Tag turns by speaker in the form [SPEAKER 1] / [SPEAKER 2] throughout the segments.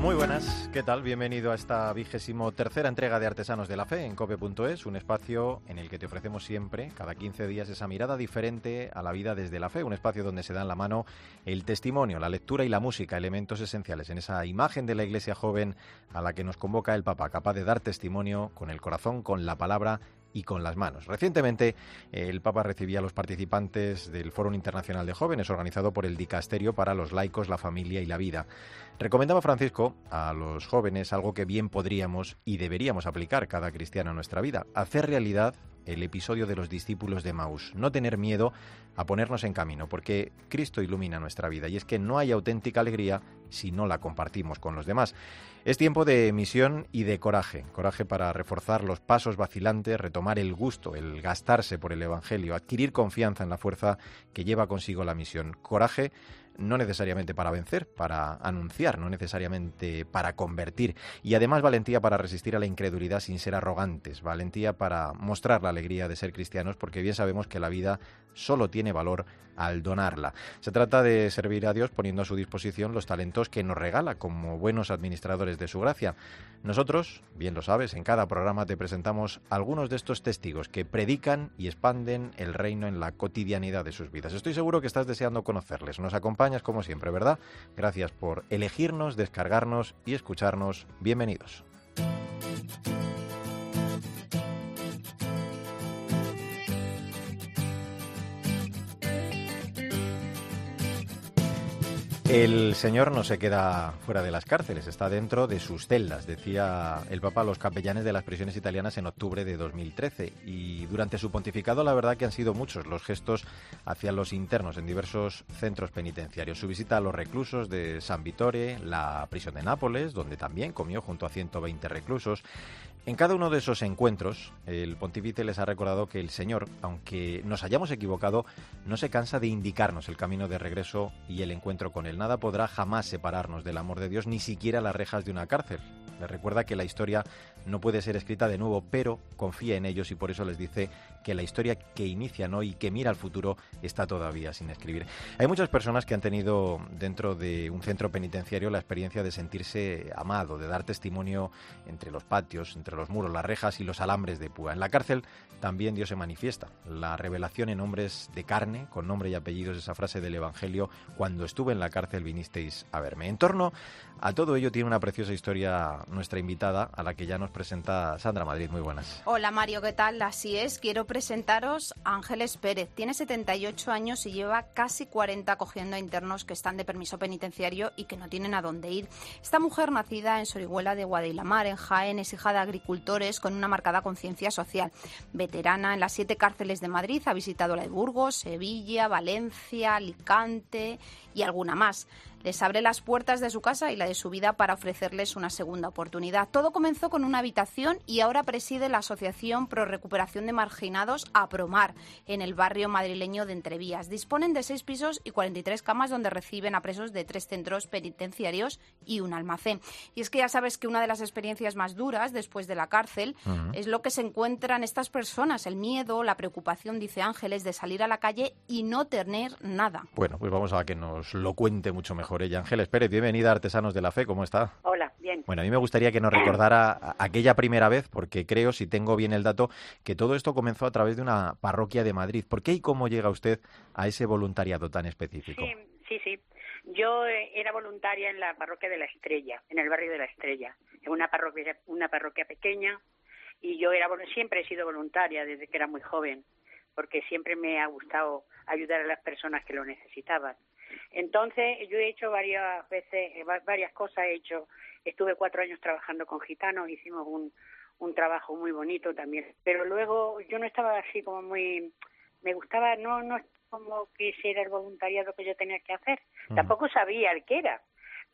[SPEAKER 1] Muy buenas, ¿qué tal? Bienvenido a esta vigésimo tercera entrega de Artesanos de la Fe en cope.es, un espacio en el que te ofrecemos siempre, cada 15 días, esa mirada diferente a la vida desde la fe, un espacio donde se da en la mano el testimonio, la lectura y la música, elementos esenciales en esa imagen de la iglesia joven a la que nos convoca el Papa, capaz de dar testimonio con el corazón, con la palabra y con las manos. Recientemente, el Papa recibía a los participantes del Foro Internacional de Jóvenes organizado por el Dicasterio para los laicos, la familia y la vida. Recomendaba Francisco a los jóvenes algo que bien podríamos y deberíamos aplicar cada cristiano en nuestra vida, hacer realidad el episodio de los discípulos de Maús, no tener miedo a ponernos en camino, porque Cristo ilumina nuestra vida y es que no hay auténtica alegría si no la compartimos con los demás. Es tiempo de misión y de coraje, coraje para reforzar los pasos vacilantes, retomar el gusto, el gastarse por el Evangelio, adquirir confianza en la fuerza que lleva consigo la misión, coraje no necesariamente para vencer, para anunciar, no necesariamente para convertir. Y además valentía para resistir a la incredulidad sin ser arrogantes, valentía para mostrar la alegría de ser cristianos, porque bien sabemos que la vida solo tiene valor al donarla. Se trata de servir a Dios poniendo a su disposición los talentos que nos regala como buenos administradores de su gracia. Nosotros, bien lo sabes, en cada programa te presentamos algunos de estos testigos que predican y expanden el reino en la cotidianidad de sus vidas. Estoy seguro que estás deseando conocerles. Nos como siempre, ¿verdad? Gracias por elegirnos, descargarnos y escucharnos. Bienvenidos. El Señor no se queda fuera de las cárceles, está dentro de sus celdas, decía el Papa a los capellanes de las prisiones italianas en octubre de 2013. Y durante su pontificado, la verdad que han sido muchos los gestos hacia los internos en diversos centros penitenciarios. Su visita a los reclusos de San Vittore, la prisión de Nápoles, donde también comió junto a 120 reclusos, en cada uno de esos encuentros, el pontífice les ha recordado que el Señor, aunque nos hayamos equivocado, no se cansa de indicarnos el camino de regreso y el encuentro con Él. Nada podrá jamás separarnos del amor de Dios, ni siquiera las rejas de una cárcel. Les recuerda que la historia no puede ser escrita de nuevo, pero confía en ellos y por eso les dice que la historia que inician hoy y que mira al futuro está todavía sin escribir. Hay muchas personas que han tenido dentro de un centro penitenciario la experiencia de sentirse amado, de dar testimonio entre los patios, entre los muros, las rejas y los alambres de púa. En la cárcel también Dios se manifiesta. La revelación en hombres de carne, con nombre y apellidos, esa frase del Evangelio, cuando estuve en la cárcel vinisteis a verme. En torno a todo ello tiene una preciosa historia nuestra invitada, a la que ya nos presenta Sandra Madrid. Muy buenas.
[SPEAKER 2] Hola Mario, ¿qué tal? Así es, quiero presentaros a Ángeles Pérez. Tiene 78 años y lleva casi 40 acogiendo a internos que están de permiso penitenciario y que no tienen a dónde ir. Esta mujer, nacida en Sorihuela de Guadilamar, en Jaén, es hija de agricultores con una marcada conciencia social. Veterana en las siete cárceles de Madrid, ha visitado la de Burgos, Sevilla, Valencia, Alicante y alguna más les abre las puertas de su casa y la de su vida para ofrecerles una segunda oportunidad. Todo comenzó con una habitación y ahora preside la Asociación Pro Recuperación de Marginados APROMAR en el barrio madrileño de Entrevías. Disponen de seis pisos y 43 camas donde reciben a presos de tres centros penitenciarios y un almacén. Y es que ya sabes que una de las experiencias más duras después de la cárcel es lo que se encuentran estas personas, el miedo, la preocupación, dice Ángeles, de salir a la calle y no tener nada.
[SPEAKER 1] Bueno, pues vamos a que nos lo cuente mucho mejor ella. Ángeles Pérez, bienvenida a Artesanos de la Fe, ¿cómo está?
[SPEAKER 3] Hola, bien.
[SPEAKER 1] Bueno, a mí me gustaría que nos recordara aquella primera vez, porque creo, si tengo bien el dato, que todo esto comenzó a través de una parroquia de Madrid. ¿Por qué y cómo llega usted a ese voluntariado tan específico?
[SPEAKER 3] Sí, sí, sí. Yo eh, era voluntaria en la parroquia de la Estrella, en el barrio de la Estrella, en una parroquia, una parroquia pequeña, y yo era siempre he sido voluntaria desde que era muy joven, porque siempre me ha gustado ayudar a las personas que lo necesitaban. Entonces, yo he hecho varias veces, eh, varias cosas. He hecho, estuve cuatro años trabajando con gitanos, hicimos un, un trabajo muy bonito también. Pero luego yo no estaba así como muy, me gustaba, no, no como que era el voluntariado que yo tenía que hacer. Tampoco sabía el que era.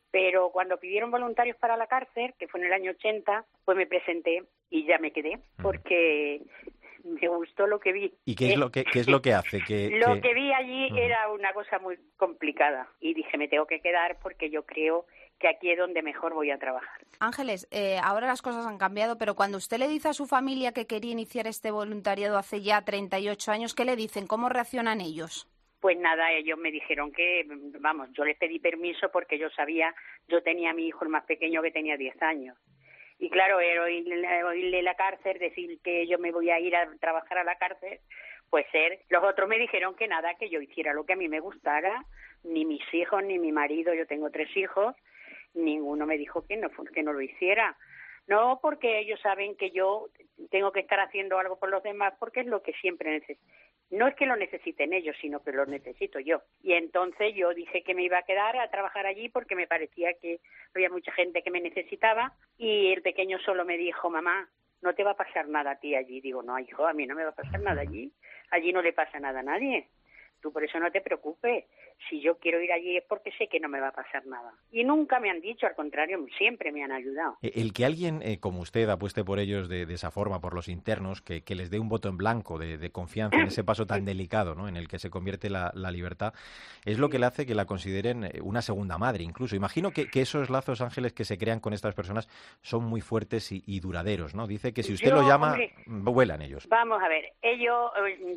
[SPEAKER 3] Pero cuando pidieron voluntarios para la cárcel, que fue en el año 80, pues me presenté y ya me quedé, porque me gustó lo que vi.
[SPEAKER 1] ¿Y qué es lo que, qué es lo que hace? Que,
[SPEAKER 3] lo que... vi allí era una cosa muy complicada y dije, me tengo que quedar porque yo creo que aquí es donde mejor voy a trabajar.
[SPEAKER 2] Ángeles, eh, ahora las cosas han cambiado, pero cuando usted le dice a su familia que quería iniciar este voluntariado hace ya 38 años, ¿qué le dicen? ¿Cómo reaccionan ellos?
[SPEAKER 3] Pues nada, ellos me dijeron que, vamos, yo les pedí permiso porque yo sabía, yo tenía a mi hijo el más pequeño que tenía 10 años. Y claro, oírle, la cárcel, decir que yo me voy a ir a trabajar a la cárcel, pues ser. Los otros me dijeron que nada, que yo hiciera lo que a mí me gustara, ni mis hijos, ni mi marido, yo tengo tres hijos, ninguno me dijo que no, que no lo hiciera. No, porque ellos saben que yo tengo que estar haciendo algo por los demás, porque es lo que siempre necesito. No es que lo necesiten ellos, sino que lo necesito yo. Y entonces yo dije que me iba a quedar a trabajar allí porque me parecía que había mucha gente que me necesitaba y el pequeño solo me dijo, mamá, no te va a pasar nada a ti allí. Digo, no, hijo, a mí no me va a pasar nada allí. Allí no le pasa nada a nadie. Tú por eso no te preocupes si yo quiero ir allí es porque sé que no me va a pasar nada. Y nunca me han dicho, al contrario, siempre me han ayudado.
[SPEAKER 1] Eh, el que alguien eh, como usted apueste por ellos de, esa forma, por los internos, que, les dé un voto en blanco de, confianza en ese paso tan delicado ¿no? en el que se convierte la, libertad, es lo que le hace que la consideren eh, una segunda madre incluso. Imagino que, esos lazos ángeles que se crean con estas personas son muy fuertes y, duraderos. ¿no? Dice que si usted lo llama, vuelan ellos.
[SPEAKER 3] Vamos a ver, ellos,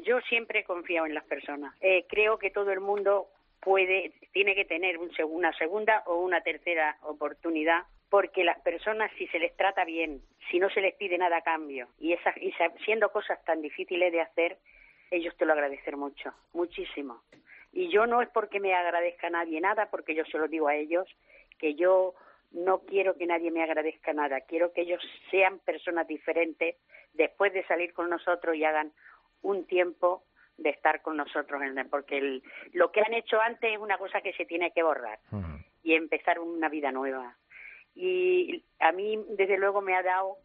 [SPEAKER 3] yo siempre he confiado en las personas. Creo que todo el mundo puede, tiene que tener una segunda o una tercera oportunidad porque las personas si se les trata bien, si no se les pide nada a cambio y, esas, y siendo cosas tan difíciles de hacer, ellos te lo agradecen mucho, muchísimo. Y yo no es porque me agradezca a nadie nada, porque yo se lo digo a ellos, que yo no quiero que nadie me agradezca nada, quiero que ellos sean personas diferentes después de salir con nosotros y hagan un tiempo de estar con nosotros, porque lo que han hecho antes es una cosa que se tiene que borrar y empezar una vida nueva. Y a mí, desde luego, me ha dado,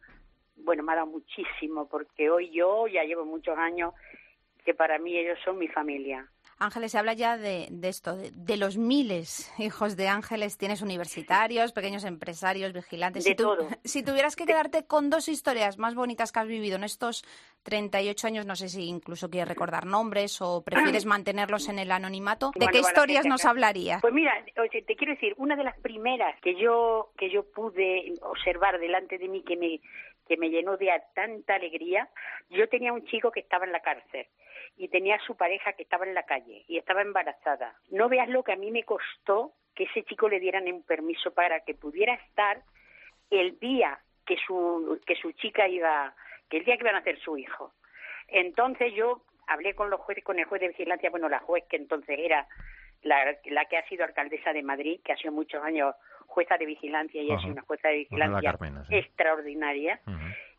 [SPEAKER 3] bueno, me ha dado muchísimo, porque hoy yo ya llevo muchos años que para mí ellos son mi familia.
[SPEAKER 2] Ángeles, se habla ya de, esto, de, los miles hijos de Ángeles. Tienes universitarios, pequeños empresarios, vigilantes.
[SPEAKER 3] De
[SPEAKER 2] si,
[SPEAKER 3] todo.
[SPEAKER 2] si tuvieras que quedarte con dos historias más bonitas que has vivido en estos 38 años, no sé si incluso quieres recordar nombres o prefieres mantenerlos en el anonimato, ¿de qué historias nos hablarías?
[SPEAKER 3] Pues mira, te quiero decir, una de las primeras que yo, que yo pude observar delante de mí que me, que me llenó de tanta alegría, yo tenía un chico que estaba en la cárcel y tenía a su pareja que estaba en la calle y estaba embarazada. No veas lo que a mí me costó que ese chico le dieran un permiso para que pudiera estar el día que su, que su chica iba, que el día que iban a hacer su hijo. Entonces yo hablé con los jueces, con el juez de vigilancia, bueno, la juez que entonces era la, la que ha sido alcaldesa de Madrid, que ha sido muchos años jueza de vigilancia y ha sido una jueza de vigilancia extraordinaria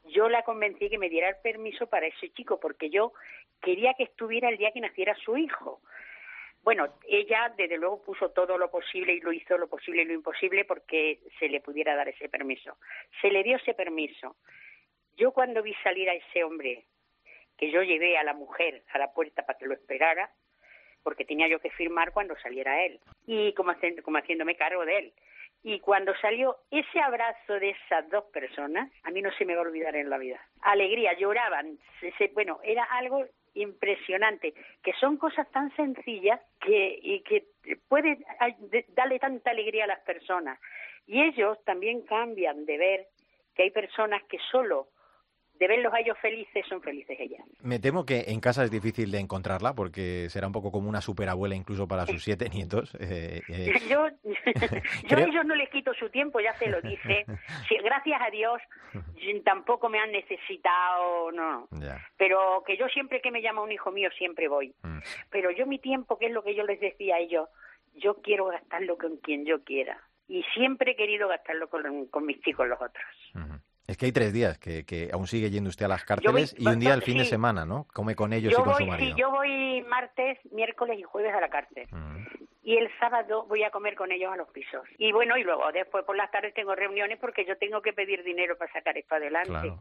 [SPEAKER 3] yo la convencí que me diera el permiso para ese chico, porque yo quería que estuviera el día que naciera su hijo. Bueno, ella desde luego puso todo lo posible y lo hizo lo posible y lo imposible porque se le pudiera dar ese permiso. Se le dio ese permiso. Yo cuando vi salir a ese hombre, que yo llevé a la mujer a la puerta para que lo esperara, porque tenía yo que firmar cuando saliera él, y como, como haciéndome cargo de él. Y cuando salió ese abrazo de esas dos personas, a mí no se me va a olvidar en la vida. Alegría, lloraban. bueno, era algo impresionante, que son cosas tan sencillas que, y que puede darle tanta alegría a las personas. Y ellos también cambian de ver que hay personas que solo de verlos a ellos felices, son felices ellas.
[SPEAKER 1] Me temo que en casa es difícil de encontrarla porque será un poco como una superabuela incluso para sus siete nietos.
[SPEAKER 3] Eh, eh. Yo, a ellos no les quito su tiempo, ya se lo dije. gracias a Dios tampoco me han necesitado, no. Pero que yo siempre que me llama un hijo mío siempre voy. Mm. Pero yo mi tiempo, que es lo que yo les decía a ellos, yo quiero gastarlo con quien yo quiera. Y siempre he querido gastarlo con, mis chicos los otros.
[SPEAKER 1] Es que hay tres días que, que aún sigue yendo usted a las cárceles y un día al fin de semana, ¿no? Come con ellos y con su marido.
[SPEAKER 3] Sí, yo voy martes, miércoles y jueves a la cárcel. Mm. Y el sábado voy a comer con ellos a los pisos. Y bueno, y luego después por las tardes tengo reuniones porque yo tengo que pedir dinero para sacar esto adelante.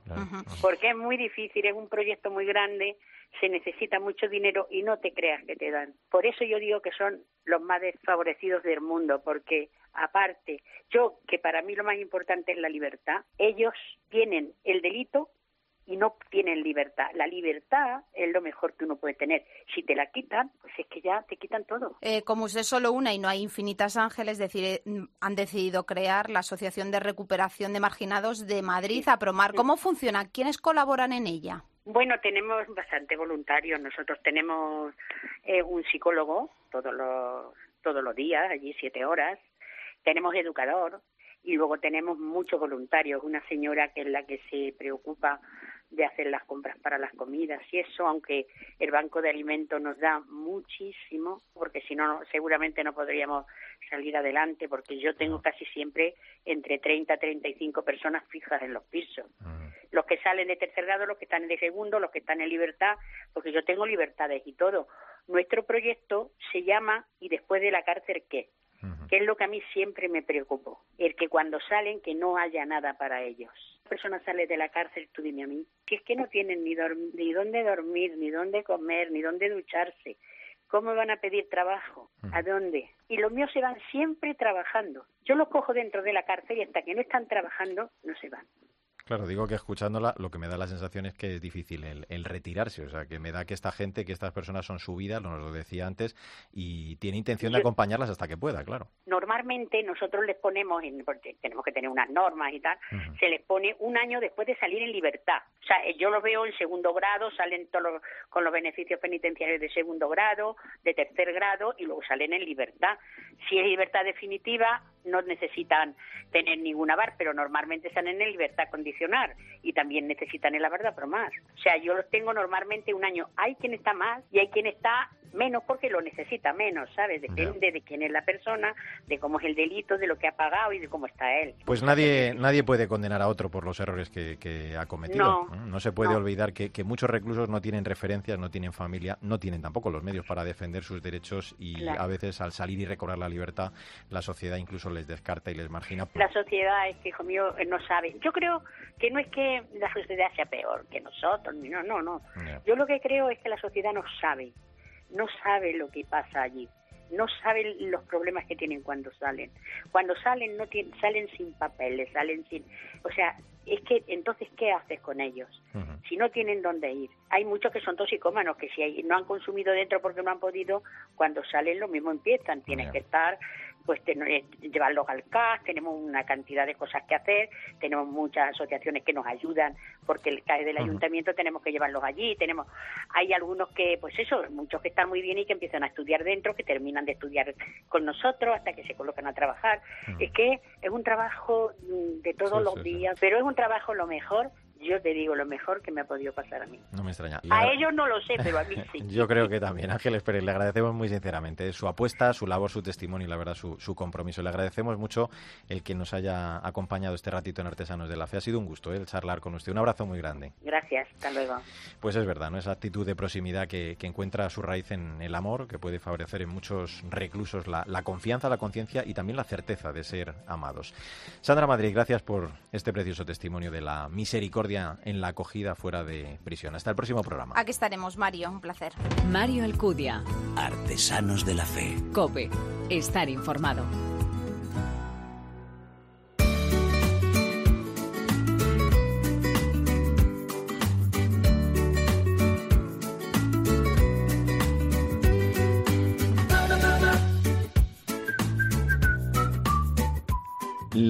[SPEAKER 3] Porque es muy difícil, es un proyecto muy grande, se necesita mucho dinero y no te creas que te dan. Por eso yo digo que son los más desfavorecidos del mundo, porque aparte, yo, que para mí lo más importante es la libertad, ellos tienen el delito y no tienen libertad. La libertad es lo mejor que uno puede tener. Si te la quitan, pues es que ya te quitan todo.
[SPEAKER 2] Eh, como usted es solo una y no hay infinitas ángeles, decir, eh, han decidido crear la Asociación de Recuperación de Marginados de Madrid, a Promar. ¿Cómo funciona? ¿Quiénes colaboran en ella?
[SPEAKER 3] Bueno, tenemos bastante voluntarios. Nosotros tenemos eh, un psicólogo todos los, todos los días, allí siete horas. Tenemos educador y luego tenemos muchos voluntarios. Una señora que es la que se preocupa de hacer las compras para las comidas y eso, aunque el Banco de Alimentos nos da muchísimo, porque si no, seguramente no podríamos salir adelante, porque yo tengo casi siempre entre 30 y 35 personas fijas en los pisos. Los que salen de tercer grado, los que están de segundo, los que están en libertad, porque yo tengo libertades y todo. Nuestro proyecto se llama ¿Y después de la cárcel qué? Que es lo que a mí siempre me preocupó, el que cuando salen que no haya nada para ellos. La persona sale de la cárcel, tú dime a mí, que es que no tienen ni, ni dónde dormir, ni dónde comer, ni dónde ducharse. ¿Cómo van a pedir trabajo? ¿A dónde? Y los míos se van siempre trabajando. Yo los cojo dentro de la cárcel y hasta que no están trabajando no se van.
[SPEAKER 1] Claro, digo que escuchándola lo que me da la sensación es que es difícil el, retirarse, o sea, que me da que esta gente, que estas personas son su vida, nos lo decía antes, y tiene intención de acompañarlas hasta que pueda, claro.
[SPEAKER 3] Normalmente nosotros les ponemos, en, porque tenemos que tener unas normas y tal, se les pone un año después de salir en libertad. O sea, yo los veo en segundo grado, salen todos con los beneficios penitenciarios de segundo grado, de tercer grado, y luego salen en libertad. Si es libertad definitiva, no necesitan tener ninguna bar, pero normalmente salen en libertad condicional y también necesitan el avar de más. O sea, yo los tengo normalmente un año. Hay quien está más y hay quien está menos porque lo necesita menos, ¿sabes? Depende de quién es la persona, de cómo es el delito, de lo que ha pagado y de cómo está él.
[SPEAKER 1] Pues nadie nadie puede condenar a otro por los errores que, ha cometido. No, se puede olvidar que, muchos reclusos no tienen referencias, no tienen familia, no tienen tampoco los medios para defender sus derechos y a veces al salir y recobrar la libertad, la sociedad incluso les descarta y les margina.
[SPEAKER 3] La sociedad es que, hijo mío, no sabe. Yo creo que no es que la sociedad sea peor que nosotros, no, no, no. Yo lo que creo es que la sociedad no sabe no sabe lo que pasa allí, no sabe los problemas que tienen cuando salen. Cuando salen no tienen, salen sin papeles, salen sin, o sea, es que entonces qué haces con ellos si no tienen dónde ir. Hay muchos que son toxicómanos que si no han consumido dentro porque no han podido, cuando salen lo mismo empiezan, tienes que estar pues eh, llevarlos al CAS, tenemos una cantidad de cosas que hacer, tenemos muchas asociaciones que nos ayudan porque el CAS del ayuntamiento tenemos que llevarlos allí, tenemos hay algunos que pues eso, muchos que están muy bien y que empiezan a estudiar dentro, que terminan de estudiar con nosotros hasta que se colocan a trabajar. Es que es un trabajo mm, de todos los días, pero es un trabajo lo mejor yo te digo lo mejor que me ha podido pasar a mí.
[SPEAKER 1] No me extraña.
[SPEAKER 3] A ellos no lo sé, pero a mí sí.
[SPEAKER 1] yo creo que también. Ángeles Pérez, le agradecemos muy sinceramente su apuesta, su labor, su testimonio y la verdad su, su compromiso. Le agradecemos mucho el que nos haya acompañado este ratito en Artesanos de la Fe. Ha sido un gusto ¿eh? el charlar con usted. Un abrazo muy grande.
[SPEAKER 3] Gracias, hasta luego.
[SPEAKER 1] Pues es verdad, ¿no? esa actitud de proximidad que, que encuentra su raíz en el amor, que puede favorecer en muchos reclusos la, la confianza, la conciencia y también la certeza de ser amados. Sandra Madrid, gracias por este precioso testimonio de la misericordia en la acogida fuera de prisión. Hasta el próximo programa.
[SPEAKER 2] Aquí estaremos, Mario. Un placer.
[SPEAKER 4] Mario Alcudia.
[SPEAKER 5] Artesanos de la Fe.
[SPEAKER 4] Cope. Estar informado.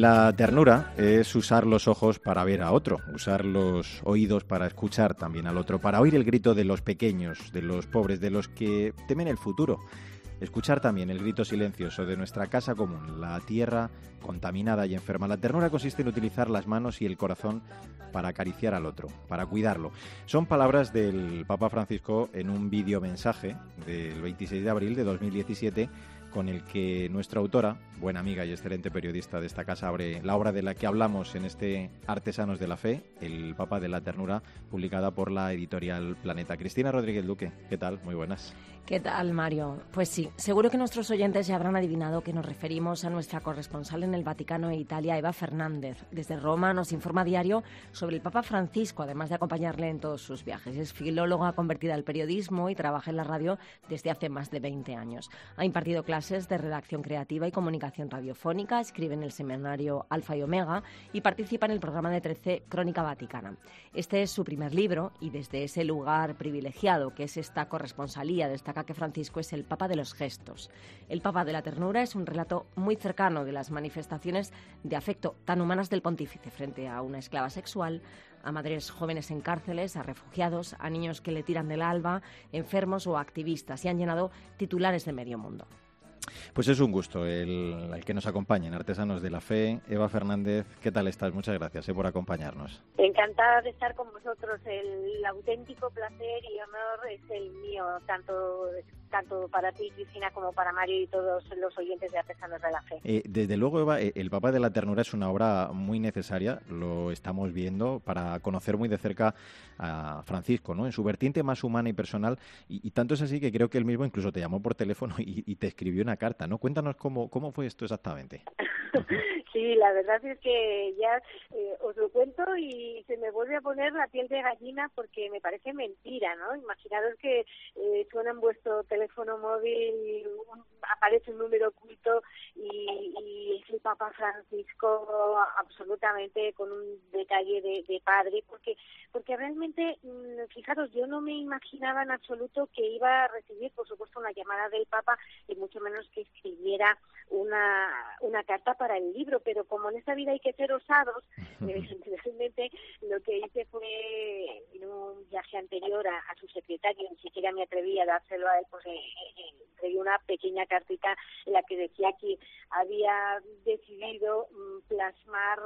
[SPEAKER 1] La ternura es usar los ojos para ver a otro, usar los oídos para escuchar también al otro, para oír el grito de los pequeños, de los pobres, de los que temen el futuro. Escuchar también el grito silencioso de nuestra casa común, la tierra contaminada y enferma. La ternura consiste en utilizar las manos y el corazón para acariciar al otro, para cuidarlo. Son palabras del Papa Francisco en un vídeo mensaje del 26 de abril de 2017 con el que nuestra autora, buena amiga y excelente periodista de esta casa, abre la obra de la que hablamos en este Artesanos de la Fe, El Papa de la Ternura, publicada por la editorial Planeta. Cristina Rodríguez Duque, ¿qué tal? Muy buenas.
[SPEAKER 6] ¿Qué tal, Mario? Pues sí, seguro que nuestros oyentes ya habrán adivinado que nos referimos a nuestra corresponsal en el Vaticano e Italia, Eva Fernández. Desde Roma nos informa a diario sobre el Papa Francisco, además de acompañarle en todos sus viajes. Es filóloga convertida al periodismo y trabaja en la radio desde hace más de 20 años. Ha impartido clases de redacción creativa y comunicación radiofónica, escribe en el seminario Alfa y Omega y participa en el programa de 13 Crónica Vaticana. Este es su primer libro y desde ese lugar privilegiado que es esta corresponsalía que Francisco es el Papa de los gestos. El Papa de la ternura es un relato muy cercano de las manifestaciones de afecto tan humanas del pontífice frente a una esclava sexual, a madres jóvenes en cárceles, a refugiados, a niños que le tiran del alba, enfermos o activistas y han llenado titulares de medio mundo.
[SPEAKER 1] Pues es un gusto el, que nos acompañen, Artesanos de la Fe. Eva Fernández, ¿qué tal estás? Muchas gracias eh, por acompañarnos.
[SPEAKER 7] Encantada de estar con vosotros. El auténtico placer y honor es el mío, tanto tanto para ti, Cristina, como para Mario y todos los oyentes de Artesanos de la Fe.
[SPEAKER 1] Eh, desde luego, Eva, eh, El Papa de la Ternura es una obra muy necesaria, lo estamos viendo, para conocer muy de cerca a Francisco, ¿no? En su vertiente más humana y personal, y, tanto es así que creo que él mismo incluso te llamó por teléfono y, te escribió una carta, ¿no? Cuéntanos cómo, cómo fue esto exactamente.
[SPEAKER 7] Sí, la verdad es que ya eh, os lo cuento y se me vuelve a poner la piel de gallina porque me parece mentira, ¿no? Imaginaros que eh, suena en vuestro teléfono móvil, aparece un número oculto y, y, es el Papa Francisco absolutamente con un detalle de, de padre, porque porque realmente, mm, fijaros, yo no me imaginaba en absoluto que iba a recibir, por supuesto, una llamada del Papa y mucho menos que escribiera una, una carta para el libro, pero como en esta vida hay que ser osados, evidentemente lo que hice fue en un viaje anterior a, su secretario, ni siquiera me atreví a dárselo a él, pues eh, eh una pequeña cartita en la que decía que había decidido mm, plasmar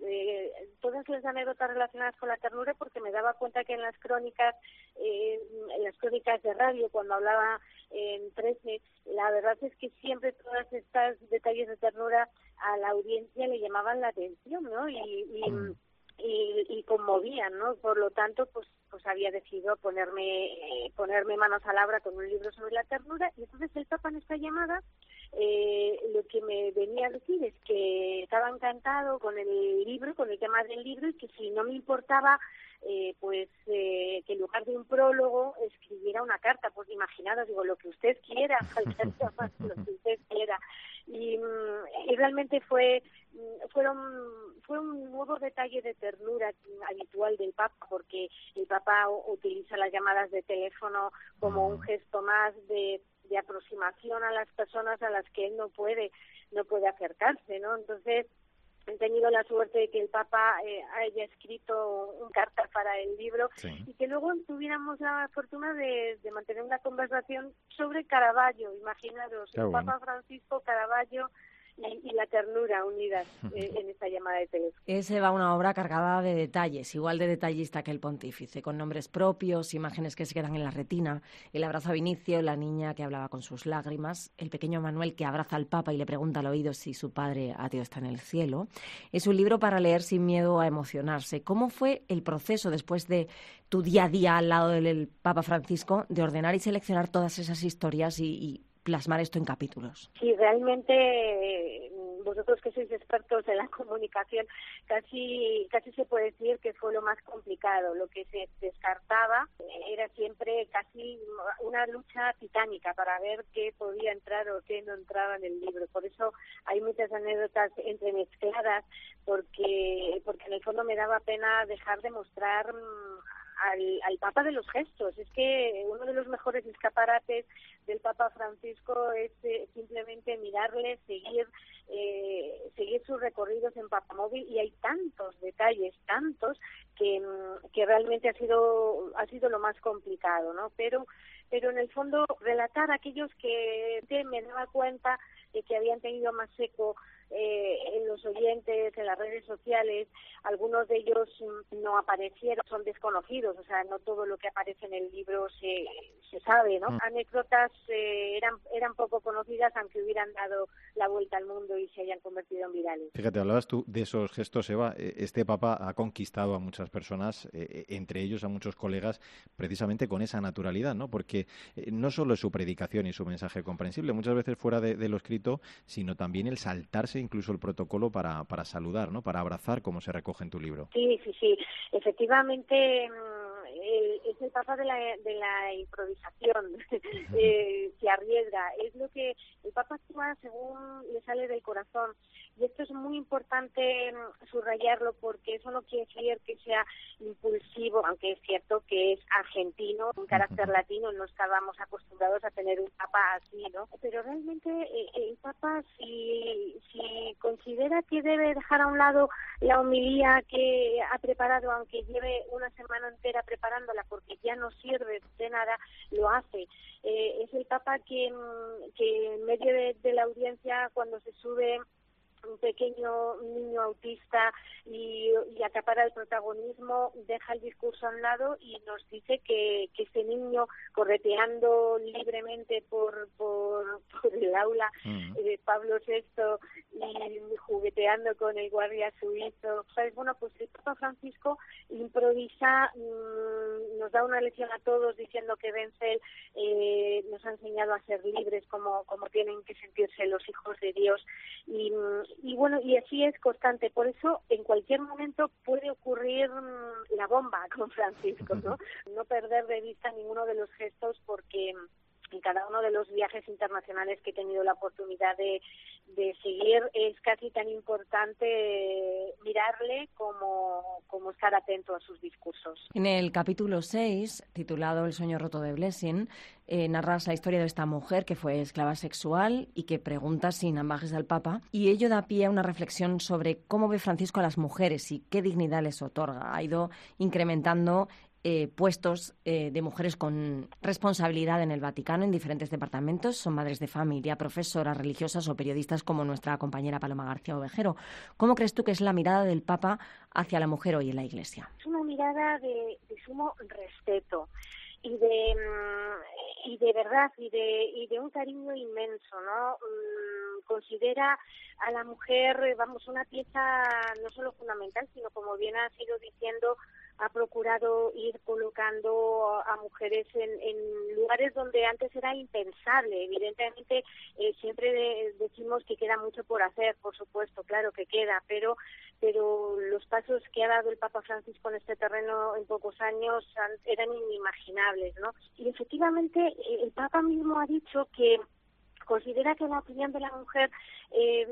[SPEAKER 7] eh, todas las anécdotas relacionadas con la ternura porque me daba cuenta que en las crónicas, eh, en las crónicas de radio, cuando hablaba en 13, la verdad es que siempre todas estas detalles de ternura a la audiencia le llamaban la atención, ¿no? Y, mm. y, y, conmovían, ¿no? Por lo tanto, pues pues había decidido ponerme eh, ponerme manos a la obra con un libro sobre la ternura y entonces el Papa en esta llamada eh, lo que me venía a decir es que estaba encantado con el libro, con el tema del libro y que si no me importaba eh, pues eh, que en lugar de un prólogo escribiera una carta, pues imaginados, digo, lo que usted quiera, lo que usted quiera. Y, mm, y realmente fue mm, fueron fue un nuevo detalle de ternura habitual del Papa porque el Papa utiliza las llamadas de teléfono como un gesto más de, de aproximación a las personas a las que él no puede no puede acercarse no entonces he tenido la suerte de que el Papa eh, haya escrito un carta para el libro y que luego tuviéramos la fortuna de, mantener una conversación sobre Caravaggio, imaginaros, el Papa Francisco Caravaggio y, la ternura unidas eh, en esta llamada de teléfono.
[SPEAKER 6] Ese va una obra cargada de detalles, igual de detallista que el pontífice, con nombres propios, imágenes que se quedan en la retina, el abrazo a Vinicio, la niña que hablaba con sus lágrimas, el pequeño Manuel que abraza al Papa y le pregunta al oído si su padre ateo está en el cielo. Es un libro para leer sin miedo a emocionarse. ¿Cómo fue el proceso después de tu día a día al lado del Papa Francisco de ordenar y seleccionar todas esas historias y plasmar esto en capítulos.
[SPEAKER 7] Sí, realmente vosotros que sois expertos en la comunicación, casi casi se puede decir que fue lo más complicado. Lo que se descartaba era siempre casi una lucha titánica para ver qué podía entrar o qué no entraba en el libro. Por eso hay muchas anécdotas entremezcladas, porque porque en el fondo me daba pena dejar de mostrar mm, al, al Papa de los gestos. Es que uno de los mejores escaparates del Papa Francisco es eh, simplemente mirarle, seguir, eh, seguir sus recorridos en Papamóvil y hay tantos detalles, tantos que, mm, que realmente ha sido ha sido lo más complicado, ¿no? Pero pero en el fondo relatar aquellos que me daba cuenta de que habían tenido más seco eh, en los oyentes, en las redes sociales, algunos de ellos no aparecieron, son desconocidos, o sea, no todo lo que aparece en el libro se, se sabe, ¿no? Mm. Anécdotas eh, eran, eran poco conocidas, aunque hubieran dado la vuelta al mundo y se hayan convertido en virales.
[SPEAKER 1] Fíjate, hablabas tú de esos gestos, Eva. Eh, este Papa ha conquistado a muchas personas, entre ellos a muchos colegas, precisamente con esa naturalidad, ¿no? Porque no solo es su predicación y su mensaje comprensible, muchas veces fuera de lo escrito, sino también el saltarse incluso el protocolo para, para saludar, ¿no? Para abrazar, como se recoge en tu libro.
[SPEAKER 7] Sí, sí, sí. Efectivamente, mm, el, es el Papa de la, de la improvisación, eh, se arriesga, es lo que el Papa actúa según le sale del corazón. Y esto es muy importante mm, subrayarlo porque eso no quiere decir que sea impulsivo, aunque es cierto que es argentino, un carácter latino, no estábamos acostumbrados a tener un papa así, ¿no? Pero realmente eh, el papa, si, si considera que debe dejar a un lado la homilía que ha preparado, aunque lleve una semana entera porque ya no sirve de nada, lo hace. Eh, es el papa que, que en medio de la audiencia, cuando se sube un pequeño niño autista y, y, acapara el protagonismo, deja el discurso a un lado y nos dice que, que este niño correteando libremente por, por, el aula de Pablo VI y jugueteando con el guardia suizo, ¿sabes? Bueno, pues el Papa Francisco improvisa, mmm, nos da una lección a todos diciendo que Wenzel eh, nos ha enseñado a ser libres como, como tienen que sentirse los hijos de Dios y, y bueno, y así es constante. Por eso, en cualquier momento puede ocurrir mm, la bomba con Francisco, ¿no? No perder de vista ninguno de los gestos porque en cada uno de los viajes internacionales que he tenido la oportunidad de, de seguir es casi tan importante mirarle como, como, estar atento a sus discursos.
[SPEAKER 6] En el capítulo 6, titulado El sueño roto de Blessing, eh, narras la historia de esta mujer que fue esclava sexual y que pregunta sin ambajes al Papa, y ello da pie a una reflexión sobre cómo ve Francisco a las mujeres y qué dignidad les otorga. Ha ido incrementando eh, puestos eh, de mujeres con responsabilidad en el Vaticano en diferentes departamentos. Son madres de familia, profesoras, religiosas o periodistas como nuestra compañera Paloma García Ovejero. ¿Cómo crees tú que es la mirada del Papa hacia la mujer hoy en la Iglesia?
[SPEAKER 7] Es una mirada de, sumo respeto y de mm, y de verdad y de y de un cariño inmenso no mm, considera a la mujer vamos una pieza no solo fundamental sino como bien ha sido diciendo ha procurado ir colocando a mujeres en, lugares donde antes era impensable. Evidentemente, eh, siempre decimos que queda mucho por hacer, por supuesto, claro que queda, pero, pero los pasos que ha dado el Papa Francisco en este terreno en pocos años eran inimaginables, ¿no? Y efectivamente, eh, el Papa mismo ha dicho que considera que la opinión de la mujer em,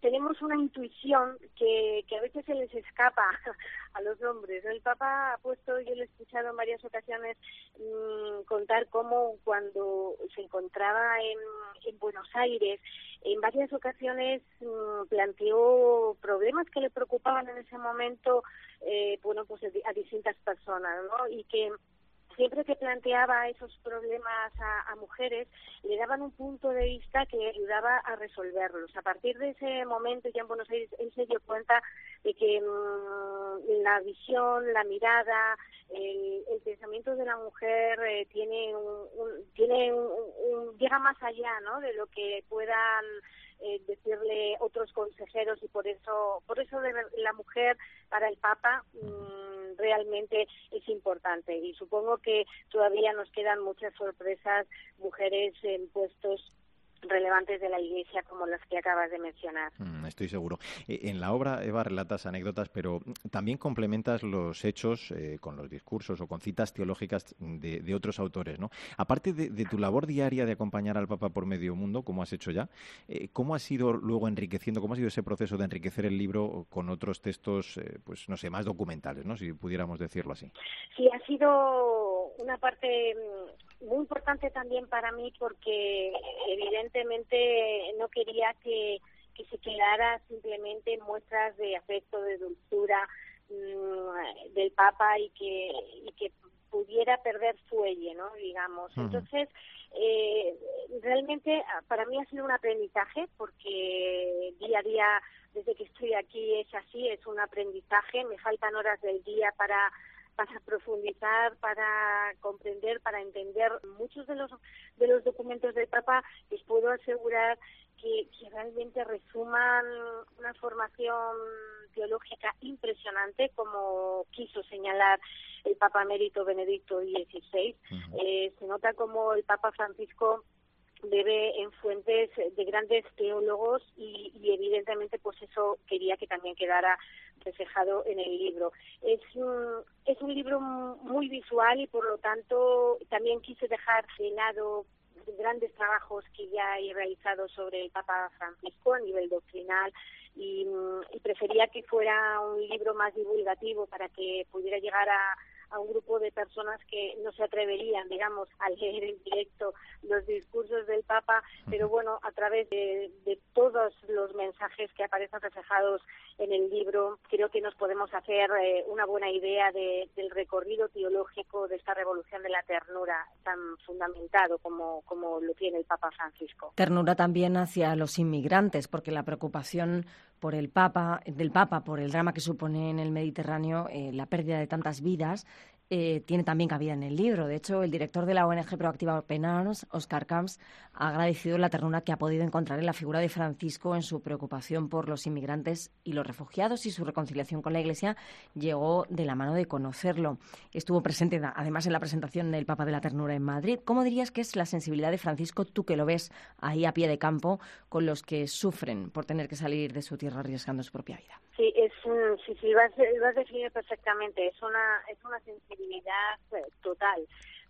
[SPEAKER 7] tenemos una intuición que, que a veces se les escapa a los hombres. El Papa ha puesto, yo lo he escuchado en varias ocasiones, mm, contar cómo cuando se encontraba en, en Buenos Aires, en varias ocasiones mm, planteó problemas que le preocupaban en ese momento, eh, bueno, pues a distintas personas, ¿no? Y que siempre que planteaba esos problemas a, mujeres, le daban un punto de vista que ayudaba a resolverlos. A partir de ese momento, ya en Buenos Aires, él se dio cuenta de que mm, la visión, la mirada, el, pensamiento de la mujer eh, tiene un, tiene un, llega más allá, ¿no? De lo que puedan eh, decirle otros consejeros y por eso, por eso la mujer para el Papa. Mm, realmente es importante. Y supongo que todavía nos quedan muchas sorpresas, mujeres en puestos relevantes de la Iglesia como las que acabas de mencionar.
[SPEAKER 1] Mm, estoy seguro. Eh, en la obra, Eva, relatas anécdotas, pero también complementas los hechos eh, con los discursos o con citas teológicas de, otros autores. ¿no? Aparte de, tu labor diaria de acompañar al Papa por medio mundo, como has hecho ya, eh, ¿cómo ha sido luego enriqueciendo, cómo ha sido ese proceso de enriquecer el libro con otros textos, pues no sé, más documentales, ¿no? si pudiéramos decirlo así?
[SPEAKER 7] Sí, ha sido una parte mm, muy importante también para mí porque evidentemente no quería que, que se quedara simplemente muestras de afecto, de dulzura mm, del Papa y que, y que pudiera perder fuelle, ¿no? Digamos. Entonces, eh, realmente para mí ha sido un aprendizaje porque día a día, desde que estoy aquí, es así, es un aprendizaje. Me faltan horas del día para para profundizar, para comprender, para entender muchos de los de los documentos del Papa, les puedo asegurar que, que realmente resuman una formación teológica impresionante, como quiso señalar el Papa Emérito Benedicto XVI. Eh, se nota como el Papa Francisco bebe en fuentes de grandes teólogos y, evidentemente pues eso quería que también quedara reflejado en el libro. Es un, es un libro muy visual y por lo tanto también quise dejar de grandes trabajos que ya he realizado sobre el Papa Francisco a nivel doctrinal y, y prefería que fuera un libro más divulgativo para que pudiera llegar a a un grupo de personas que no se atreverían, digamos, a leer en directo los discursos del Papa, pero bueno, a través de, todos los mensajes que aparecen reflejados en el libro, creo que nos podemos hacer eh, una buena idea del recorrido teológico de esta revolución de la ternura tan fundamentado como, como lo tiene el Papa Francisco.
[SPEAKER 6] Ternura también hacia los inmigrantes, porque la preocupación por el Papa, del Papa por el drama que supone en el Mediterráneo eh, la pérdida de tantas vidas, eh, tiene también cabida en el libro. De hecho, el director de la ONG Proactiva Open Arms, Oscar Camps, ha agradecido la ternura que ha podido encontrar en la figura de Francisco en su preocupación por los inmigrantes y los refugiados y su reconciliación con la Iglesia llegó de la mano de conocerlo. Estuvo presente además en la presentación del Papa de la Ternura en Madrid. ¿Cómo dirías que es la sensibilidad de Francisco, tú que lo ves ahí a pie de campo, con los que sufren por tener que salir de su tierra arriesgando su propia vida?
[SPEAKER 7] Sí, es, sí, sí, lo has, definido perfectamente. Es una, es una sensibilidad eh, total,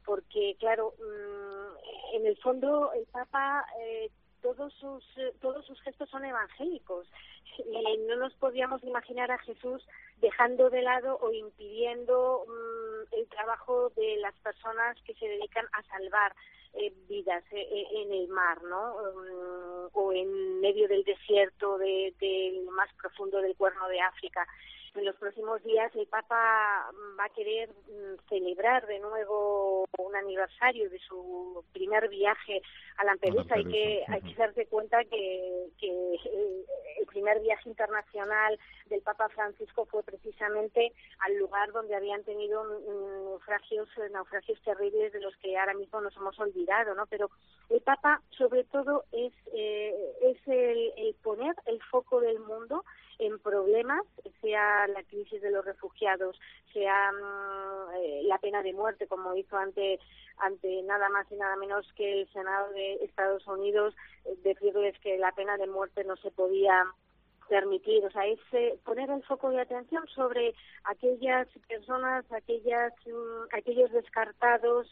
[SPEAKER 7] porque claro, mm, en el fondo el Papa eh, todos sus todos sus gestos son evangélicos y no nos podíamos imaginar a Jesús dejando de lado o impidiendo mm, el trabajo de las personas que se dedican a salvar eh, vidas eh, eh, en el mar, ¿no? Mm, o en medio del desierto del más profundo del cuerno de África en los próximos días el Papa va a querer mm, celebrar de nuevo un aniversario de su primer viaje a Lampedusa. Hay que, hay que darse cuenta que, que el primer viaje internacional del Papa Francisco fue precisamente al lugar donde habían tenido naufragios, naufragios terribles de los que ahora mismo nos hemos olvidado, ¿no? Pero el Papa, sobre todo, es, eh, es el, el poner el foco del mundo en problemas, sea la crisis de los refugiados, sea mm, eh, la pena de muerte, como hizo ante, ante nada más y nada menos que el Senado de Estados Unidos, eh, decirles que la pena de muerte no se podía permitir, o sea, es eh, poner el foco de atención sobre aquellas personas, aquellas, mm, aquellos descartados,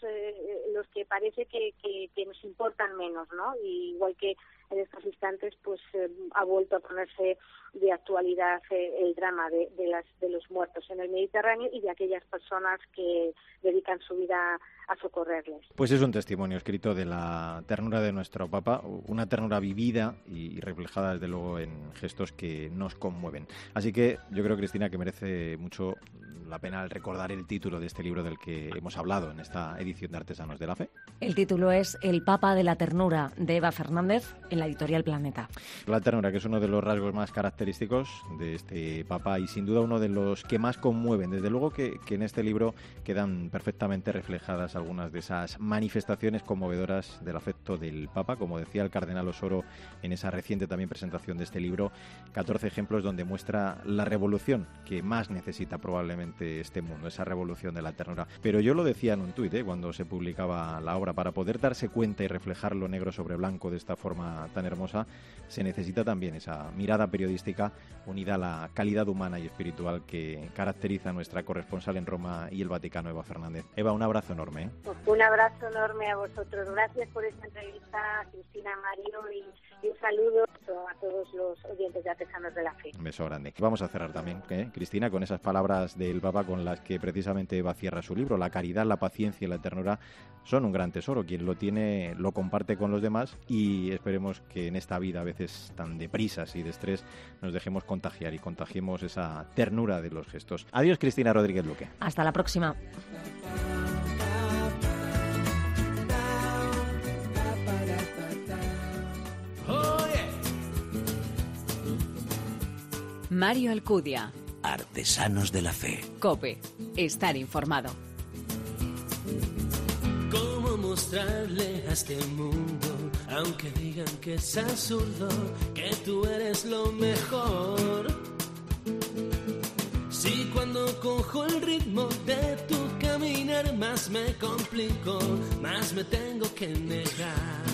[SPEAKER 7] los que parece que, que, que, nos importan menos, ¿no? igual que en estos instantes pues eh, ha vuelto a ponerse de actualidad eh, el drama de, las, de los muertos en el Mediterráneo y de aquellas personas que dedican su vida a socorrerles.
[SPEAKER 1] Pues es un testimonio escrito de la ternura de nuestro Papa, una ternura vivida y reflejada desde luego en gestos que nos conmueven. Así que yo creo, Cristina, que merece mucho la pena recordar el título de este libro del que hemos hablado en esta edición de Artesanos de la Fe.
[SPEAKER 6] El título es El Papa de la Ternura de Eva Fernández en la editorial Planeta.
[SPEAKER 1] La ternura, que es uno de los rasgos más característicos de este Papa y sin duda uno de los que más conmueven. Desde luego que, que en este libro quedan perfectamente reflejadas algunas de esas manifestaciones conmovedoras del afecto del Papa, como decía el cardenal Osoro en esa reciente también presentación de este libro, 14 ejemplos donde muestra la revolución que más necesita probablemente este mundo, esa revolución de la ternura. Pero yo lo decía en un tuit ¿eh? cuando se publicaba la obra, para poder darse cuenta y reflejar lo negro sobre blanco de esta forma tan hermosa, se necesita también esa mirada periodística unida a la calidad humana y espiritual que caracteriza a nuestra corresponsal en Roma y el Vaticano, Eva Fernández. Eva, un abrazo enorme. ¿eh?
[SPEAKER 7] Un abrazo enorme a vosotros. Gracias por esta entrevista, Cristina Mario, un saludo a todos los oyentes de Artesanos de la Fe.
[SPEAKER 1] Un beso grande. Vamos a cerrar también, ¿eh? Cristina, con esas palabras del Papa con las que precisamente Eva cierra su libro. La caridad, la paciencia y la ternura son un gran tesoro. Quien lo tiene lo comparte con los demás y esperemos que en esta vida a veces tan deprisas y de estrés nos dejemos contagiar y contagiemos esa ternura de los gestos. Adiós Cristina Rodríguez Luque.
[SPEAKER 6] Hasta la próxima.
[SPEAKER 4] Mario Alcudia.
[SPEAKER 5] Artesanos de la Fe.
[SPEAKER 4] Cope. Estar informado.
[SPEAKER 8] ¿Cómo mostrarle a este mundo, aunque digan que es absurdo, que tú eres lo mejor? Si cuando cojo el ritmo de tu caminar más me complico, más me tengo que negar.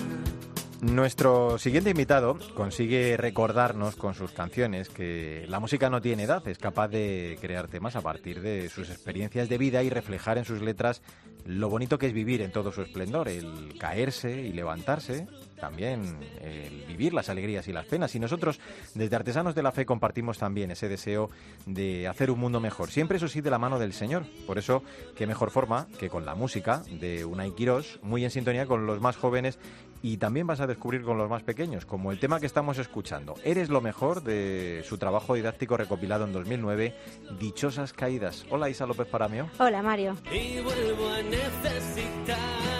[SPEAKER 1] Nuestro siguiente invitado consigue recordarnos con sus canciones que la música no tiene edad, es capaz de crear temas a partir de sus experiencias de vida y reflejar en sus letras lo bonito que es vivir en todo su esplendor, el caerse y levantarse, también el vivir las alegrías y las penas. Y nosotros, desde Artesanos de la Fe, compartimos también ese deseo de hacer un mundo mejor. Siempre eso sí de la mano del Señor. Por eso, qué mejor forma que con la música de Unai Quirós, muy en sintonía con los más jóvenes y también vas a descubrir con los más pequeños, como el tema que estamos escuchando. Eres lo mejor de su trabajo didáctico recopilado en 2009, Dichosas Caídas. Hola Isa López Paramio.
[SPEAKER 9] Hola Mario.
[SPEAKER 8] Y vuelvo a necesitar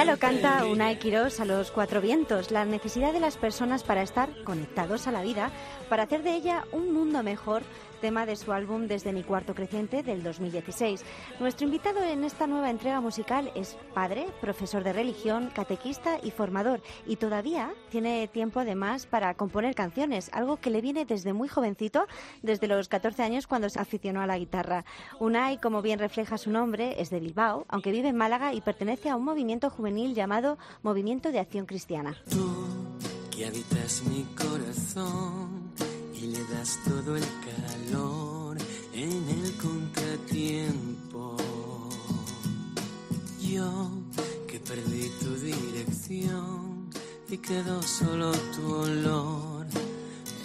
[SPEAKER 9] Ya lo canta Unai Quirós a los cuatro vientos, la necesidad de las personas para estar conectados a la vida, para hacer de ella un mundo mejor, tema de su álbum Desde mi cuarto creciente del 2016. Nuestro invitado en esta nueva entrega musical es padre, profesor de religión, catequista y formador, y todavía tiene tiempo además para componer canciones, algo que le viene desde muy jovencito, desde los 14 años cuando se aficionó a la guitarra. Unai, como bien refleja su nombre, es de Bilbao, aunque vive en Málaga y pertenece a un movimiento juvenil llamado Movimiento de Acción Cristiana.
[SPEAKER 8] Tú que habitas mi corazón y le das todo el calor en el contratiempo. Yo que perdí tu dirección y quedó solo tu olor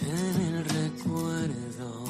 [SPEAKER 8] en el recuerdo.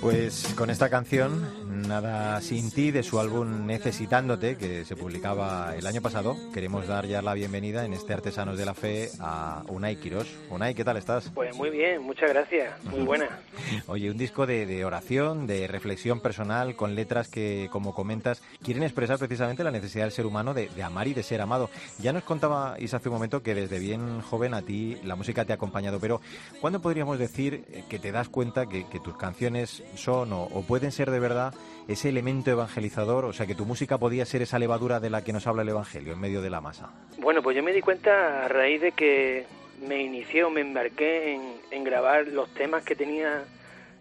[SPEAKER 1] Pues con esta canción, Nada sin ti, de su álbum Necesitándote, que se publicaba el año pasado, queremos dar ya la bienvenida en este Artesanos de la Fe a Unai Quirós. Unai, ¿qué tal estás?
[SPEAKER 10] Pues muy bien, muchas gracias, muy buena.
[SPEAKER 1] Oye, un disco de, de oración, de reflexión personal, con letras que, como comentas, quieren expresar precisamente la necesidad del ser humano de, de amar y de ser amado. Ya nos contaba Isa hace un momento que desde bien joven a ti la música te ha acompañado, pero ¿cuándo podríamos decir eh, que te das cuenta que, que tus canciones son o, o pueden ser de verdad ese elemento evangelizador, o sea, que tu música podía ser esa levadura de la que nos habla el Evangelio en medio de la masa?
[SPEAKER 10] Bueno, pues yo me di cuenta a raíz de que me inicié o me embarqué en, grabar los temas que tenía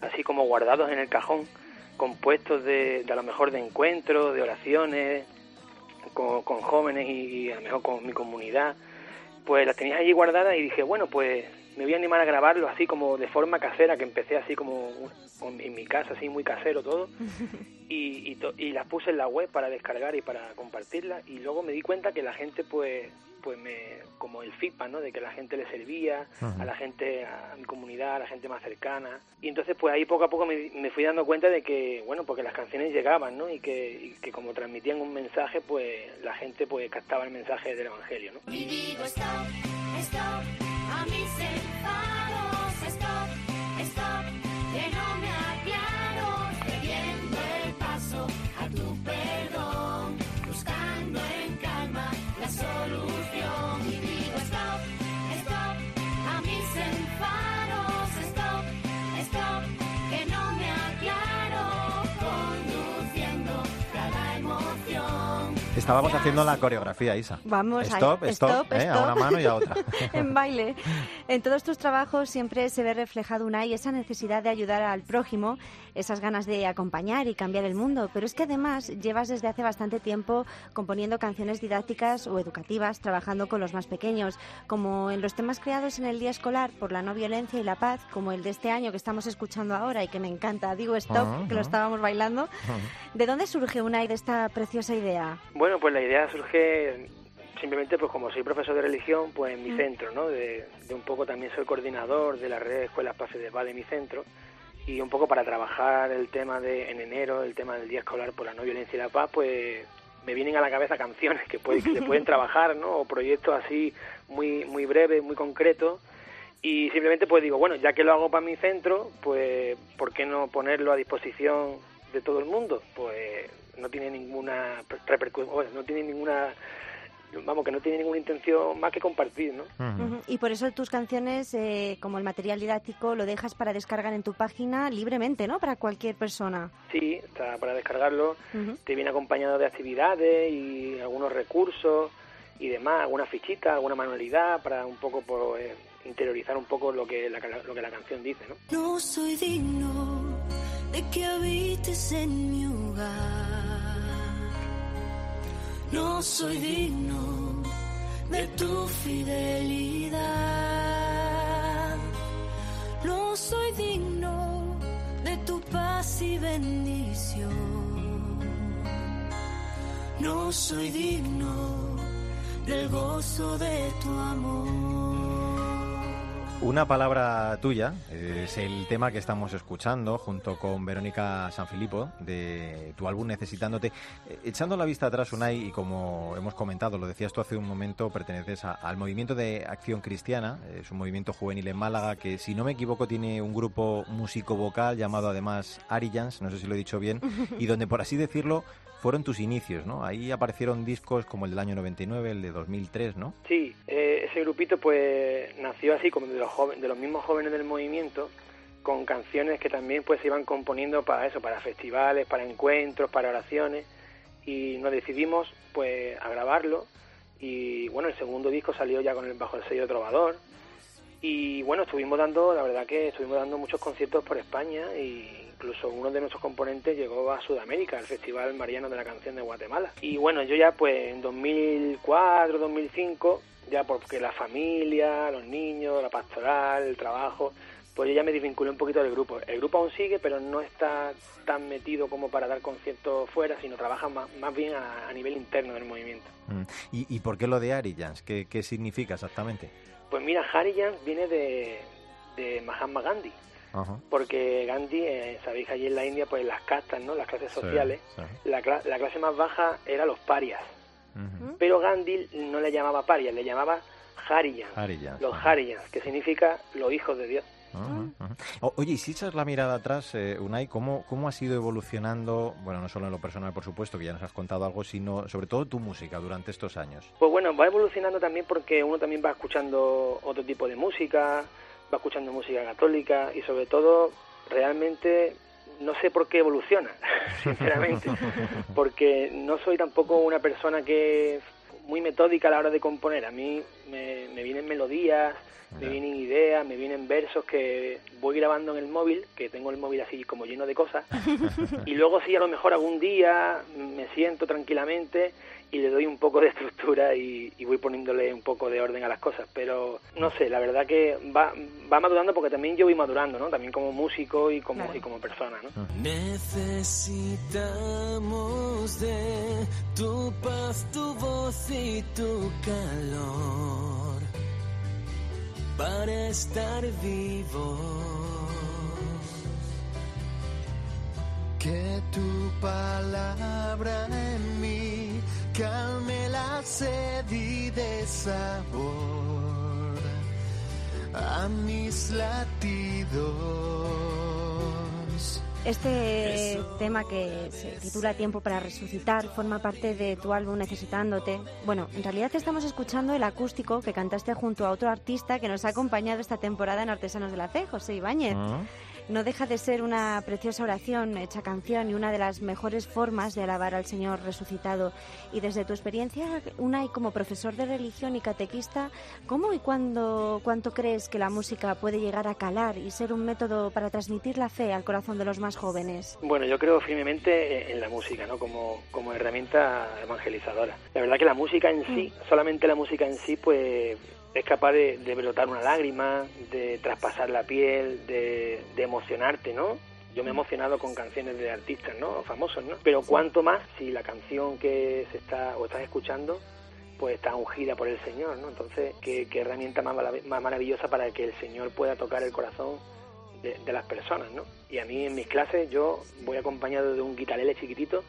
[SPEAKER 10] así como guardados en el cajón, compuestos de, a lo mejor de encuentros, de oraciones, con, con jóvenes y, y a lo mejor con mi comunidad, pues las tenía allí guardadas y dije, bueno, pues me voy a animar a grabarlo así como de forma casera, que empecé así como en mi casa, así muy casero todo, y, y, to- y las puse en la web para descargar y para compartirlas, y luego me di cuenta que la gente pues pues me como el feedback no de que la gente le servía
[SPEAKER 11] Ajá.
[SPEAKER 10] a la gente a mi comunidad a la gente más cercana y entonces pues ahí poco a poco me, me fui dando cuenta de que bueno porque las canciones llegaban no y que, y que como transmitían un mensaje pues la gente pues captaba el mensaje del evangelio no
[SPEAKER 11] Y digo stop, stop,
[SPEAKER 1] Estábamos haciendo la coreografía, Isa.
[SPEAKER 9] Vamos, ahí.
[SPEAKER 1] stop, stop,
[SPEAKER 9] Stop,
[SPEAKER 1] ¿eh? a
[SPEAKER 9] stop.
[SPEAKER 1] una mano y a otra.
[SPEAKER 9] en baile. En todos tus trabajos siempre se ve reflejado una y esa necesidad de ayudar al prójimo, esas ganas de acompañar y cambiar el mundo. Pero es que además llevas desde hace bastante tiempo componiendo canciones didácticas o educativas, trabajando con los más pequeños, como en los temas creados en el Día Escolar por la no violencia y la paz, como el de este año que estamos escuchando ahora y que me encanta. Digo stop,
[SPEAKER 10] Ah,
[SPEAKER 9] que lo
[SPEAKER 10] ah.
[SPEAKER 9] estábamos bailando. ¿De dónde surge una y de esta preciosa idea?
[SPEAKER 10] Bueno, pues la idea surge simplemente pues como soy profesor de religión, pues en mi
[SPEAKER 9] Mm.
[SPEAKER 10] centro, ¿no? De, de un poco también soy coordinador de la red de Escuelas Paz de Paz de mi centro y un poco para trabajar el tema de en enero, el tema del Día Escolar por la No Violencia y la Paz, pues me vienen a la cabeza canciones que, puede- que se pueden trabajar, ¿no? O proyectos así muy muy breves, muy concretos y simplemente pues digo, bueno, ya que lo hago para mi centro, pues ¿por qué no ponerlo a disposición de todo el mundo? Pues no tiene ninguna repercusión, bueno, no tiene ninguna vamos, que no tiene ninguna intención más que compartir, ¿no?
[SPEAKER 9] Y por eso tus canciones, eh, como el material didáctico, lo dejas para descargar en tu página libremente, ¿no? Para cualquier persona.
[SPEAKER 10] Sí, está para descargarlo. Te viene acompañado de actividades y algunos recursos y demás, alguna fichita, alguna manualidad para un poco pues, interiorizar un poco lo que la, lo que la canción dice, ¿no?
[SPEAKER 11] No soy digno de que habites en mi hogar. No soy digno de tu fidelidad. No soy digno de tu paz y bendición. No soy digno del gozo de tu amor.
[SPEAKER 1] Una palabra tuya eh, es el tema que estamos escuchando junto con Verónica Sanfilippo de tu álbum Necesitándote. Eh, echando la vista atrás, Unai, y como hemos comentado, lo decías tú hace un momento, perteneces a- al movimiento de acción cristiana. Es un movimiento juvenil en Málaga que, si no me equivoco, tiene un grupo músico-vocal llamado además Arillans, no sé si lo he dicho bien, y donde, por así decirlo, fueron tus inicios, ¿no? Ahí aparecieron discos como el del año 99, el de 2003, ¿no?
[SPEAKER 10] Sí, eh, ese grupito pues nació así como de los jóvenes, de los mismos jóvenes del movimiento, con canciones que también pues se iban componiendo para eso, para festivales, para encuentros, para oraciones, y nos decidimos pues a grabarlo y bueno el segundo disco salió ya con el bajo el sello de Trovador y bueno estuvimos dando, la verdad que estuvimos dando muchos conciertos por España e incluso uno de nuestros componentes llegó a Sudamérica, al Festival Mariano de la Canción de Guatemala. Y bueno, yo ya pues en 2004, 2005, ya porque la familia, los niños, la pastoral, el trabajo, pues yo ya me desvinculé un poquito del grupo. El grupo aún sigue, pero no está tan metido como para dar conciertos fuera, sino trabaja más, más bien a, a nivel interno del movimiento.
[SPEAKER 1] Mm. ¿Y, y por qué lo de Arillans? ¿Qué, qué significa exactamente?
[SPEAKER 10] Pues mira, Harijans viene de, de Mahatma Gandhi.
[SPEAKER 1] Ajá.
[SPEAKER 10] porque Gandhi, eh, sabéis que allí en la India, pues las castas, ¿no? Las clases
[SPEAKER 1] Sí,
[SPEAKER 10] sociales,
[SPEAKER 1] sí.
[SPEAKER 10] La, cla- la clase más baja era los parias. Pero Gandhi no le llamaba parias, le llamaba Harijans,
[SPEAKER 1] Harijans,
[SPEAKER 10] los
[SPEAKER 1] ajá.
[SPEAKER 10] Harijans, que significa los hijos de Dios.
[SPEAKER 1] Ajá, ajá. O- Oye, y si echas la mirada atrás, eh, Unai, ¿cómo, ¿cómo ha sido evolucionando, bueno, no solo en lo personal, por supuesto, que ya nos has contado algo, sino sobre todo tu música durante estos años?
[SPEAKER 10] Pues bueno, va evolucionando también porque uno también va escuchando otro tipo de música, va escuchando música católica y sobre todo realmente no sé por qué evoluciona, sinceramente, porque no soy tampoco una persona que muy metódica a la hora de componer. A mí me, me vienen melodías, me vienen ideas, me vienen versos que voy grabando en el móvil, que tengo el móvil así como lleno de cosas, y luego sí, a lo mejor algún día me siento tranquilamente y le doy un poco de estructura y, y voy poniéndole un poco de orden a las cosas. Pero no sé, la verdad que va, va madurando porque también yo voy madurando, ¿no? También como músico y como, y como persona, ¿no?
[SPEAKER 8] Necesitamos de tu paz, tu voz y tu calor para estar vivos.
[SPEAKER 12] Que tu palabra en mí calme la sed y de sabor a mis latidos.
[SPEAKER 9] Este tema que se titula Tiempo para Resucitar forma parte de tu álbum Necesitándote. Bueno, en realidad estamos escuchando el acústico que cantaste junto a otro artista que nos ha acompañado esta temporada en Artesanos de la Fe, José Ibáñez.
[SPEAKER 1] Ah.
[SPEAKER 9] No deja de ser una preciosa oración hecha canción y una de las mejores formas de alabar al Señor resucitado. Y desde tu experiencia, una y como profesor de religión y catequista, ¿cómo y cuándo, cuánto crees que la música puede llegar a calar y ser un método para transmitir la fe al corazón de los más jóvenes?
[SPEAKER 10] Bueno, yo creo firmemente en la música, ¿no? Como, como herramienta evangelizadora. La verdad que la música en sí, solamente la música en sí, pues es capaz de, de brotar una lágrima, de traspasar la piel, de, de emocionarte, ¿no? Yo me he emocionado con canciones de artistas, ¿no? Famosos, ¿no? Pero cuánto más si la canción que se está o estás escuchando pues está ungida por el Señor, ¿no? Entonces, ¿qué, qué herramienta más, más maravillosa para que el Señor pueda tocar el corazón de, de las personas, ¿no? Y a mí en mis clases yo voy acompañado de un guitarrele chiquitito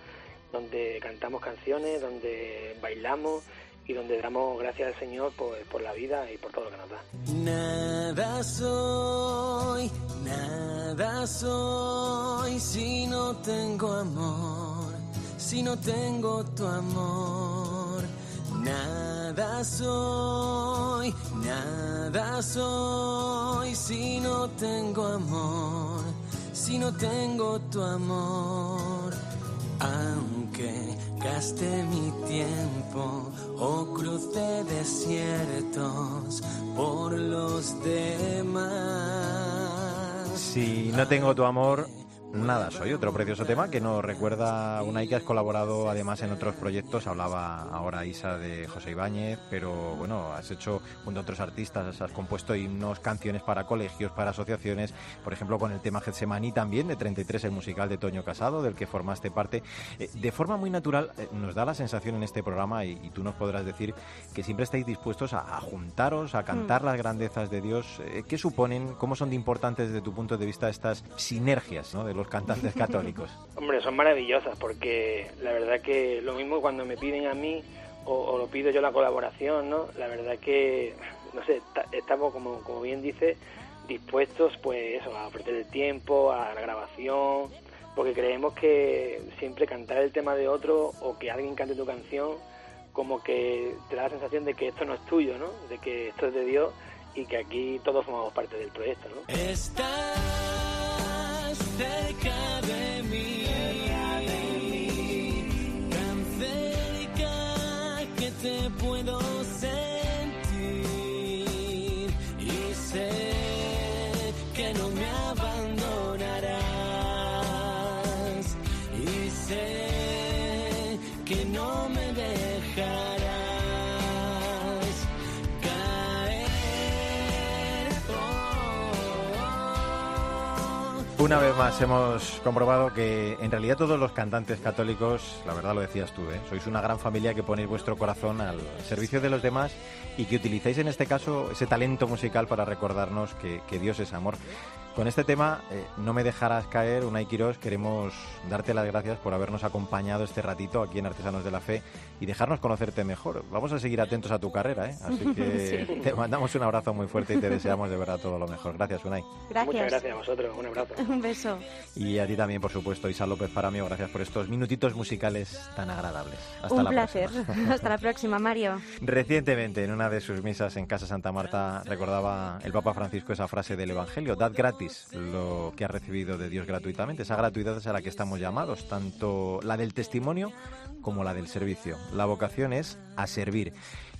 [SPEAKER 10] donde cantamos canciones, donde bailamos y donde damos gracias al Señor por, por la vida y por todo lo que nos da.
[SPEAKER 8] Nada soy, nada soy si no tengo amor, si no tengo tu amor. Nada soy, nada soy si no tengo amor, si no tengo tu amor. Aunque gaste mi tiempo o cruce desiertos por los demás.
[SPEAKER 1] Si no tengo tu amor, Nada, soy otro precioso tema que nos recuerda Unai que has colaborado además en otros proyectos. Hablaba ahora Isa de José Ibáñez, pero bueno, has hecho junto a otros artistas, has compuesto himnos, canciones para colegios, para asociaciones, por ejemplo con el tema Getsemaní también de 33, el musical de Toño Casado, del que formaste parte. Eh, de forma muy natural eh, nos da la sensación en este programa, y, tú nos podrás decir, que siempre estáis dispuestos a, juntaros, a cantar mm. las grandezas de Dios. Eh, ¿Qué suponen, cómo son de importantes desde tu punto de vista estas sinergias ¿no? de los cantantes católicos?
[SPEAKER 10] Hombre, son maravillosas porque la verdad que lo mismo cuando me piden a mí o, lo pido yo la colaboración, ¿no? La verdad que, no sé, estamos como, como bien dice, dispuestos pues eso, a ofrecer el tiempo, a la grabación, porque creemos que siempre cantar el tema de otro o que alguien cante tu canción como que te da la sensación de que esto no es tuyo, ¿no? De que esto es de Dios y que aquí todos formamos parte del proyecto, ¿no?
[SPEAKER 8] Cerca de mí, tan cerca que te puedo
[SPEAKER 1] Una vez más hemos comprobado que en realidad todos los cantantes católicos, la verdad lo decías tú, ¿eh? sois una gran familia que ponéis vuestro corazón al servicio de los demás y que utilizáis en este caso ese talento musical para recordarnos que, que Dios es amor. Con este tema, eh, No me dejarás caer, Unai Quirós, queremos darte las gracias por habernos acompañado este ratito aquí en Artesanos de la Fe y dejarnos conocerte mejor. Vamos a seguir atentos a tu carrera, ¿eh? así que te mandamos un abrazo muy fuerte y te deseamos de verdad todo lo mejor. Gracias, Unai.
[SPEAKER 10] Gracias. Muchas gracias a vosotros, un abrazo.
[SPEAKER 9] un beso.
[SPEAKER 1] Y a ti también, por supuesto, Isa López Paramio, gracias por estos minutitos musicales tan agradables. Hasta
[SPEAKER 9] un
[SPEAKER 1] la
[SPEAKER 9] placer.
[SPEAKER 1] Próxima.
[SPEAKER 9] Hasta la próxima, Mario.
[SPEAKER 1] Recientemente, en una de sus misas en Casa Santa Marta, recordaba el Papa Francisco esa frase del Evangelio, dad gratis lo que ha recibido de Dios gratuitamente. Esa gratuidad es a la que estamos llamados, tanto la del testimonio como la del servicio. La vocación es a servir.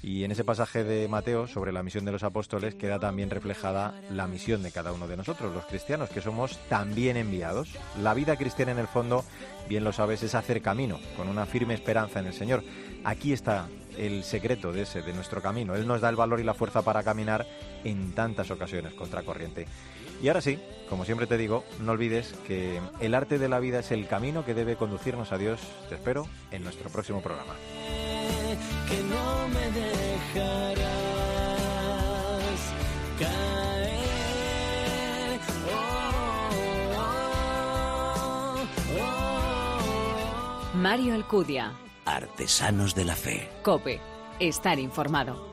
[SPEAKER 1] Y en ese pasaje de Mateo sobre la misión de los apóstoles queda también reflejada la misión de cada uno de nosotros, los cristianos, que somos también enviados. La vida cristiana en el fondo, bien lo sabes, es hacer camino, con una firme esperanza en el Señor. Aquí está el secreto de ese, de nuestro camino. Él nos da el valor y la fuerza para caminar en tantas ocasiones contracorriente. Y ahora sí, como siempre te digo, no olvides que el arte de la vida es el camino que debe conducirnos a Dios. Te espero en nuestro próximo programa.
[SPEAKER 8] Que no me dejarás caer.
[SPEAKER 4] Mario Alcudia.
[SPEAKER 5] Artesanos de la Fe.
[SPEAKER 4] Cope. Estar informado.